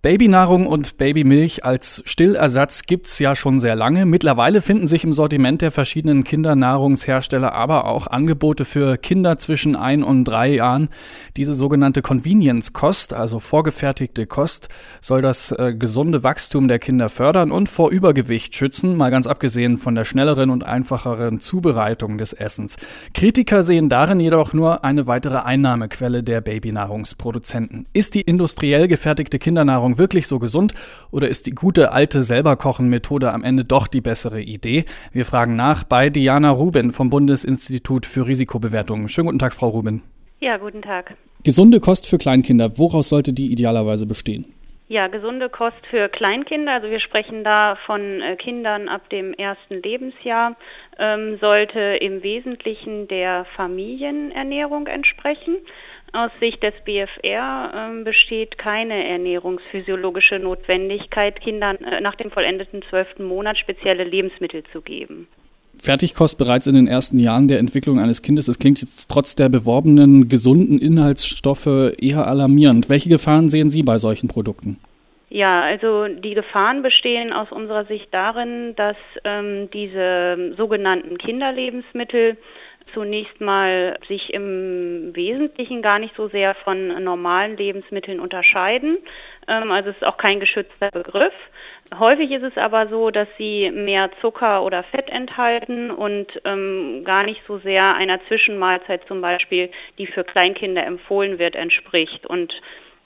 Babynahrung und Babymilch als Stillersatz gibt's ja schon sehr lange. Mittlerweile finden sich im Sortiment der verschiedenen Kindernahrungshersteller aber auch Angebote für Kinder zwischen ein und drei Jahren. Diese sogenannte Convenience-Kost, also vorgefertigte Kost, soll das äh, gesunde Wachstum der Kinder fördern und vor Übergewicht schützen, mal ganz abgesehen von der schnelleren und einfacheren Zubereitung des Essens. Kritiker sehen darin jedoch nur eine weitere Einnahmequelle der Babynahrungsproduzenten. Ist die industriell gefertigte Kindernahrung Ernährung wirklich so gesund oder ist die gute alte Selberkochen-Methode am Ende doch die bessere Idee? Wir fragen nach bei Diana Rubin vom Bundesinstitut für Risikobewertung. Schönen guten Tag, Frau Rubin. Ja, guten Tag. Gesunde Kost für Kleinkinder, woraus sollte die idealerweise bestehen? Ja, gesunde Kost für Kleinkinder, also wir sprechen da von äh, Kindern ab dem ersten Lebensjahr, ähm, sollte im Wesentlichen der Familienernährung entsprechen. Aus Sicht des BFR ähm, besteht keine ernährungsphysiologische Notwendigkeit, Kindern äh, nach dem vollendeten zwölften Monat spezielle Lebensmittel zu geben. Fertigkost bereits in den ersten Jahren der Entwicklung eines Kindes. Das klingt jetzt trotz der beworbenen gesunden Inhaltsstoffe eher alarmierend. Welche Gefahren sehen Sie bei solchen Produkten? Ja, also die Gefahren bestehen aus unserer Sicht darin, dass ähm, diese sogenannten Kinderlebensmittel zunächst mal sich im Wesentlichen gar nicht so sehr von normalen Lebensmitteln unterscheiden. Ähm, also es ist auch kein geschützter Begriff. Häufig ist es aber so, dass sie mehr Zucker oder Fett enthalten und ähm, gar nicht so sehr einer Zwischenmahlzeit zum Beispiel, die für Kleinkinder empfohlen wird, entspricht. Und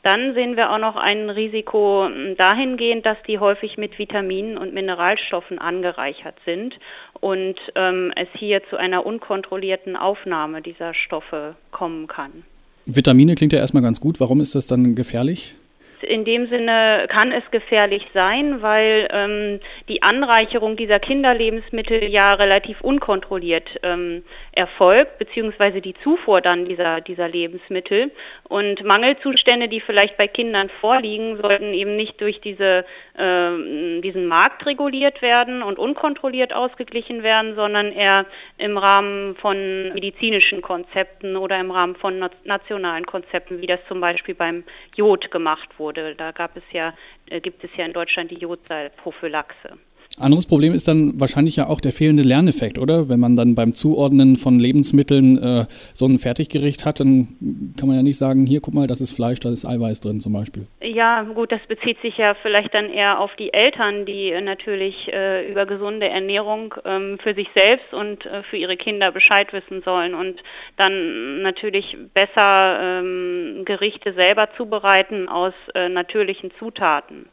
dann sehen wir auch noch ein Risiko hm, dahingehend, dass die häufig mit Vitaminen und Mineralstoffen angereichert sind und ähm, es hier zu einer unkontrollierten Aufnahme dieser Stoffe kommen kann. Vitamine klingt ja erstmal ganz gut. Warum ist das dann gefährlich? In dem Sinne kann es gefährlich sein, weil ähm, die Anreicherung dieser Kinderlebensmittel ja relativ unkontrolliert ähm, erfolgt, beziehungsweise die Zufuhr dann dieser, dieser Lebensmittel. Und Mangelzustände, die vielleicht bei Kindern vorliegen, sollten eben nicht durch diese, äh, diesen Markt reguliert werden und unkontrolliert ausgeglichen werden, sondern eher im Rahmen von medizinischen Konzepten oder im Rahmen von nationalen Konzepten, wie das zum Beispiel beim Jod gemacht wurde wurde. Da gab es ja, äh, gibt es ja in Deutschland die Jodsalprophylaxe. Anderes Problem ist dann wahrscheinlich ja auch der fehlende Lerneffekt, oder? Wenn man dann beim Zuordnen von Lebensmitteln äh, so ein Fertiggericht hat, dann kann man ja nicht sagen, hier guck mal, das ist Fleisch, da ist Eiweiß drin zum Beispiel. Ja, gut, das bezieht sich ja vielleicht dann eher auf die Eltern, die natürlich äh, über gesunde Ernährung ähm, für sich selbst und äh, für ihre Kinder Bescheid wissen sollen und dann natürlich besser ähm, Gerichte selber zubereiten aus äh, natürlichen Zutaten.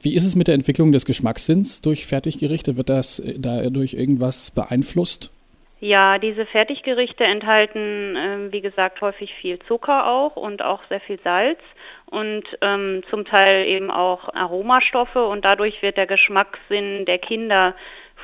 Wie ist es mit der Entwicklung des Geschmackssinns durch Fertiggerichte? Wird das äh, dadurch irgendwas beeinflusst? Ja, diese Fertiggerichte enthalten, äh, wie gesagt, häufig viel Zucker auch und auch sehr viel Salz und ähm, zum Teil eben auch Aromastoffe und dadurch wird der Geschmackssinn der Kinder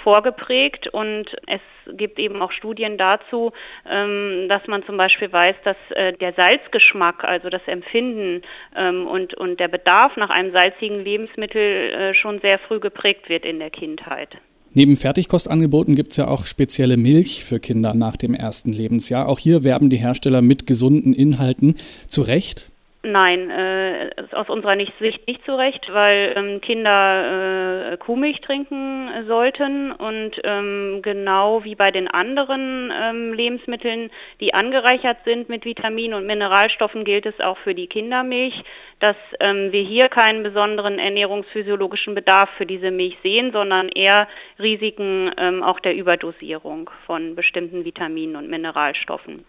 vorgeprägt und es gibt eben auch Studien dazu, ähm, dass man zum Beispiel weiß, dass äh, der Salzgeschmack, also das Empfinden ähm, und, und der Bedarf nach einem salzigen Lebensmittel äh, schon sehr früh geprägt wird in der Kindheit. Neben Fertigkostangeboten gibt es ja auch spezielle Milch für Kinder nach dem ersten Lebensjahr. Auch hier werben die Hersteller mit gesunden Inhalten. Zu Recht? Nein, äh, aus unserer Sicht nicht zu Recht, weil ähm, Kinder äh, Kuhmilch trinken sollten und ähm, genau wie bei den anderen ähm, Lebensmitteln, die angereichert sind mit Vitaminen und Mineralstoffen, gilt es auch für die Kindermilch, dass ähm, wir hier keinen besonderen ernährungsphysiologischen Bedarf für diese Milch sehen, sondern eher Risiken ähm, auch der Überdosierung von bestimmten Vitaminen und Mineralstoffen.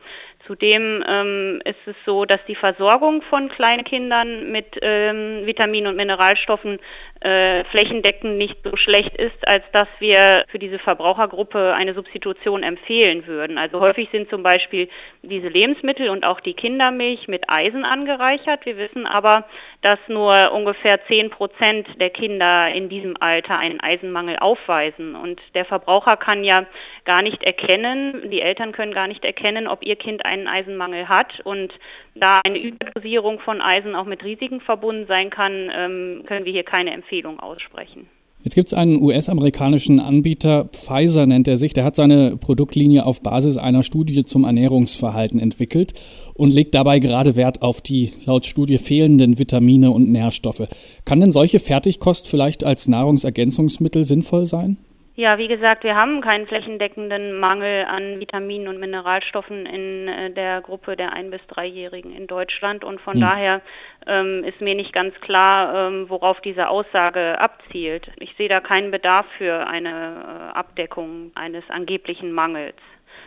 Zudem ähm, ist es so, dass die Versorgung von kleinen Kindern mit ähm, Vitaminen und Mineralstoffen äh, flächendeckend nicht so schlecht ist, als dass wir für diese Verbrauchergruppe eine Substitution empfehlen würden. Also häufig sind zum Beispiel diese Lebensmittel und auch die Kindermilch mit Eisen angereichert. Wir wissen aber, dass nur ungefähr 10 Prozent der Kinder in diesem Alter einen Eisenmangel aufweisen. Und der Verbraucher kann ja gar nicht erkennen, die Eltern können gar nicht erkennen, ob ihr Kind einen Eisenmangel hat. Und da eine Überdosierung von Eisen auch mit Risiken verbunden sein kann, ähm, können wir hier keine Empfehlung aussprechen. Jetzt gibt es einen US-amerikanischen Anbieter, Pfizer nennt er sich, der hat seine Produktlinie auf Basis einer Studie zum Ernährungsverhalten entwickelt und legt dabei gerade Wert auf die laut Studie fehlenden Vitamine und Nährstoffe. Kann denn solche Fertigkost vielleicht als Nahrungsergänzungsmittel sinnvoll sein? Ja, wie gesagt, wir haben keinen flächendeckenden Mangel an Vitaminen und Mineralstoffen in äh, der Gruppe der ein- bis dreijährigen in Deutschland und von hm. daher ähm, ist mir nicht ganz klar, ähm, worauf diese Aussage abzielt. Ich sehe da keinen Bedarf für eine äh, Abdeckung eines angeblichen Mangels.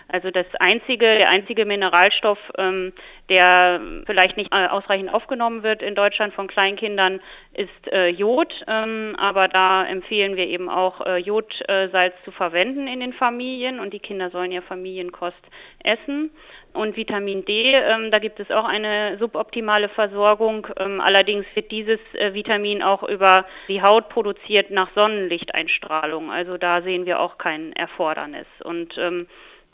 Also das einzige, der einzige Mineralstoff, ähm, der vielleicht nicht äh, ausreichend aufgenommen wird in Deutschland von Kleinkindern, ist äh, Jod. Ähm, aber da empfehlen wir eben auch äh, Jodsalz zu verwenden in den Familien und die Kinder sollen ja Familienkost essen. Und Vitamin D, ähm, da gibt es auch eine suboptimale Versorgung. Ähm, allerdings wird dieses äh, Vitamin auch über die Haut produziert nach Sonnenlichteinstrahlung. Also da sehen wir auch kein Erfordernis. Und ähm,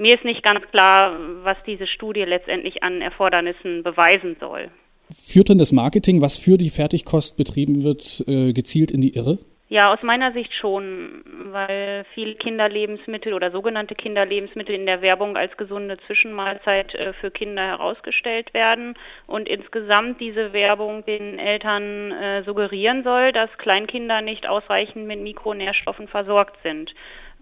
mir ist nicht ganz klar, was diese Studie letztendlich an Erfordernissen beweisen soll. Führt denn das Marketing, was für die Fertigkost betrieben wird, äh, gezielt in die Irre? Ja, aus meiner Sicht schon, weil viele Kinderlebensmittel oder sogenannte Kinderlebensmittel in der Werbung als gesunde Zwischenmahlzeit äh, für Kinder herausgestellt werden und insgesamt diese Werbung den Eltern äh, suggerieren soll, dass Kleinkinder nicht ausreichend mit Mikronährstoffen versorgt sind.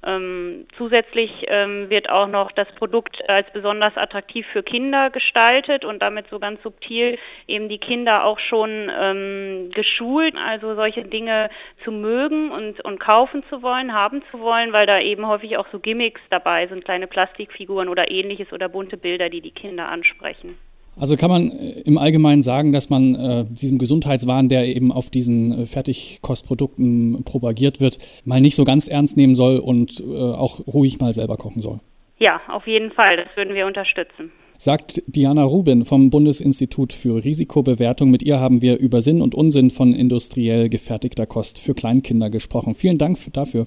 Ähm, zusätzlich ähm, wird auch noch das Produkt als besonders attraktiv für Kinder gestaltet und damit so ganz subtil eben die Kinder auch schon ähm, geschult, also solche Dinge zu mögen und, und kaufen zu wollen, haben zu wollen, weil da eben häufig auch so Gimmicks dabei sind, kleine Plastikfiguren oder ähnliches oder bunte Bilder, die die Kinder ansprechen. Also kann man äh, im Allgemeinen sagen, dass man äh, diesem Gesundheitswahn, der eben auf diesen äh, Fertigkostprodukten propagiert wird, mal nicht so ganz ernst nehmen soll und äh, auch ruhig mal selber kochen soll. Ja, auf jeden Fall. Das würden wir unterstützen. Sagt Diana Rubin vom Bundesinstitut für Risikobewertung. Mit ihr haben wir über Sinn und Unsinn von industriell gefertigter Kost für Kleinkinder gesprochen. Vielen Dank dafür.